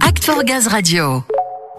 Act Gaz Radio.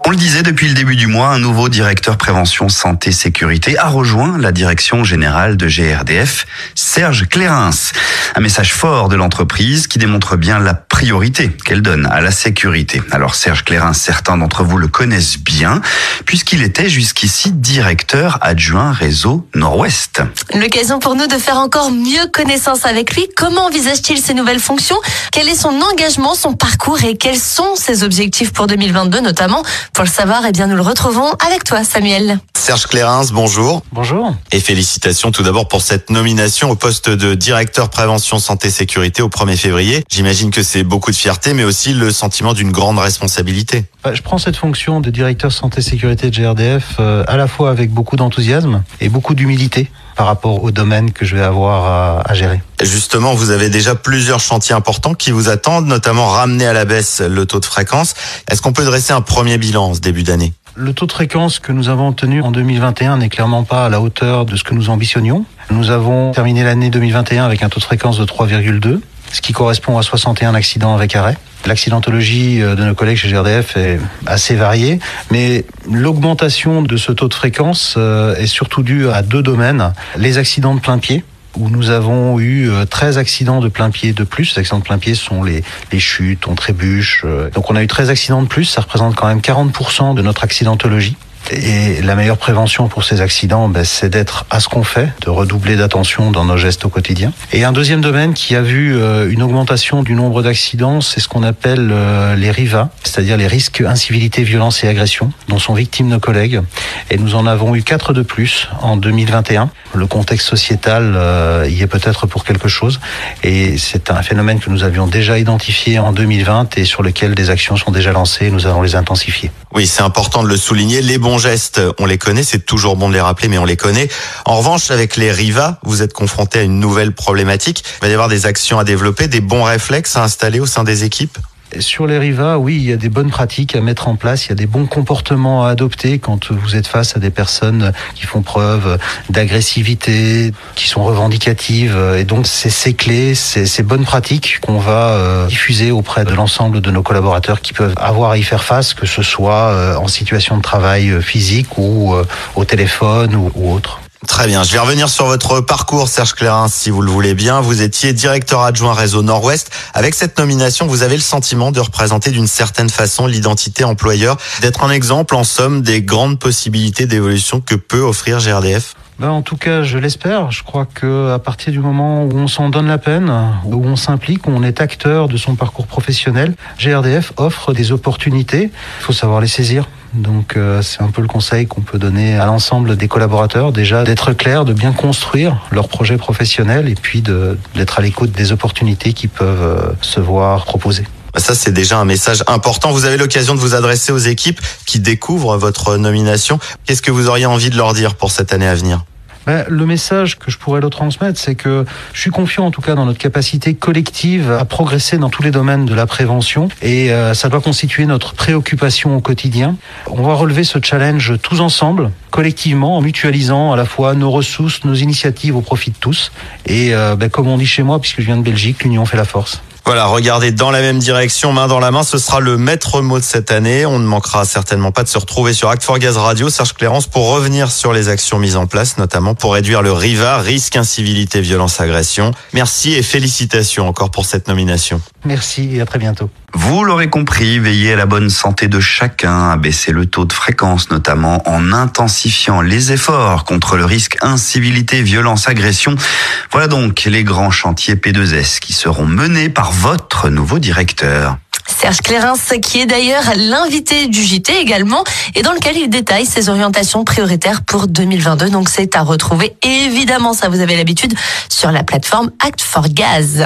On le disait depuis le début du mois, un nouveau directeur prévention santé sécurité a rejoint la direction générale de GRDF, Serge Clérins. Un message fort de l'entreprise qui démontre bien la priorité qu'elle donne à la sécurité. Alors Serge Clérins, certains d'entre vous le connaissent bien puisqu'il était jusqu'ici directeur adjoint réseau Nord-Ouest. L'occasion pour nous de faire encore mieux connaissance avec lui. Comment envisage-t-il ses nouvelles fonctions? Quel est son engagement, son parcours et quels sont ses objectifs pour 2022 notamment? Pour le savoir, eh bien, nous le retrouvons avec toi, Samuel. Serge Clérins, bonjour. Bonjour. Et félicitations tout d'abord pour cette nomination au poste de directeur prévention santé sécurité au 1er février. J'imagine que c'est beaucoup de fierté, mais aussi le sentiment d'une grande responsabilité. Bah, je prends cette fonction de directeur santé sécurité de GRDF euh, à la fois avec beaucoup d'enthousiasme et beaucoup d'humilité par rapport au domaine que je vais avoir à, à gérer. Justement, vous avez déjà plusieurs chantiers importants qui vous attendent, notamment ramener à la baisse le taux de fréquence. Est-ce qu'on peut dresser un premier bilan en ce début d'année? Le taux de fréquence que nous avons obtenu en 2021 n'est clairement pas à la hauteur de ce que nous ambitionnions. Nous avons terminé l'année 2021 avec un taux de fréquence de 3,2 ce qui correspond à 61 accidents avec arrêt. L'accidentologie de nos collègues chez GRDF est assez variée, mais l'augmentation de ce taux de fréquence euh, est surtout due à deux domaines. Les accidents de plein pied, où nous avons eu 13 accidents de plein pied de plus. Les accidents de plein pied sont les, les chutes, on trébuche. euh. Donc on a eu 13 accidents de plus, ça représente quand même 40% de notre accidentologie. Et la meilleure prévention pour ces accidents, ben, c'est d'être à ce qu'on fait, de redoubler d'attention dans nos gestes au quotidien. Et un deuxième domaine qui a vu euh, une augmentation du nombre d'accidents, c'est ce qu'on appelle euh, les RIVA, c'est-à-dire les risques incivilité, violence et agression, dont sont victimes nos collègues. Et nous en avons eu quatre de plus en 2021. Le contexte sociétal euh, y est peut-être pour quelque chose. Et c'est un phénomène que nous avions déjà identifié en 2020 et sur lequel des actions sont déjà lancées nous allons les intensifier. Oui, c'est important de le souligner. Les bons gestes, on les connaît, c'est toujours bon de les rappeler, mais on les connaît. En revanche, avec les RIVA, vous êtes confronté à une nouvelle problématique. Il va y avoir des actions à développer, des bons réflexes à installer au sein des équipes? Sur les RIVA, oui, il y a des bonnes pratiques à mettre en place, il y a des bons comportements à adopter quand vous êtes face à des personnes qui font preuve d'agressivité, qui sont revendicatives. Et donc, c'est ces clés, c'est ces bonnes pratiques qu'on va euh, diffuser auprès de l'ensemble de nos collaborateurs qui peuvent avoir à y faire face, que ce soit euh, en situation de travail euh, physique ou au téléphone ou autre. Très bien, je vais revenir sur votre parcours, Serge Clérins, si vous le voulez bien. Vous étiez directeur adjoint réseau Nord-Ouest. Avec cette nomination, vous avez le sentiment de représenter d'une certaine façon l'identité employeur, d'être un exemple, en somme, des grandes possibilités d'évolution que peut offrir GRDF Ben, en tout cas, je l'espère. Je crois que à partir du moment où on s'en donne la peine, où on s'implique, où on est acteur de son parcours professionnel, GRDF offre des opportunités. Il faut savoir les saisir. Donc euh, c'est un peu le conseil qu'on peut donner à l'ensemble des collaborateurs, déjà d'être clair, de bien construire leur projet professionnel et puis d'être à l'écoute des opportunités qui peuvent euh, se voir proposer. Ça, c'est déjà un message important. Vous avez l'occasion de vous adresser aux équipes qui découvrent votre nomination. Qu'est-ce que vous auriez envie de leur dire pour cette année à venir? Ben, le message que je pourrais leur transmettre, c'est que je suis confiant en tout cas dans notre capacité collective à progresser dans tous les domaines de la prévention et euh, ça doit constituer notre préoccupation au quotidien. On va relever ce challenge tous ensemble, collectivement, en mutualisant à la fois nos ressources, nos initiatives au profit de tous. Et euh, ben, comme on dit chez moi, puisque je viens de Belgique, l'union fait la force. Voilà, regardez dans la même direction, main dans la main, ce sera le maître mot de cette année. On ne manquera certainement pas de se retrouver sur Act for Gaz Radio, Serge Clérance, pour revenir sur les actions mises en place, notamment pour réduire le RIVA, risque, incivilité, violence, agression. Merci et félicitations encore pour cette nomination. Merci et à très bientôt. Vous l'aurez compris, veillez à la bonne santé de chacun, à baisser le taux de fréquence, notamment en intensifiant les efforts contre le risque incivilité, violence, agression. Voilà donc les grands chantiers P2S qui seront menés par votre nouveau directeur. Serge Clérins, qui est d'ailleurs l'invité du JT également, et dans lequel il détaille ses orientations prioritaires pour 2022. Donc c'est à retrouver, évidemment, ça vous avez l'habitude, sur la plateforme Act for Gaz.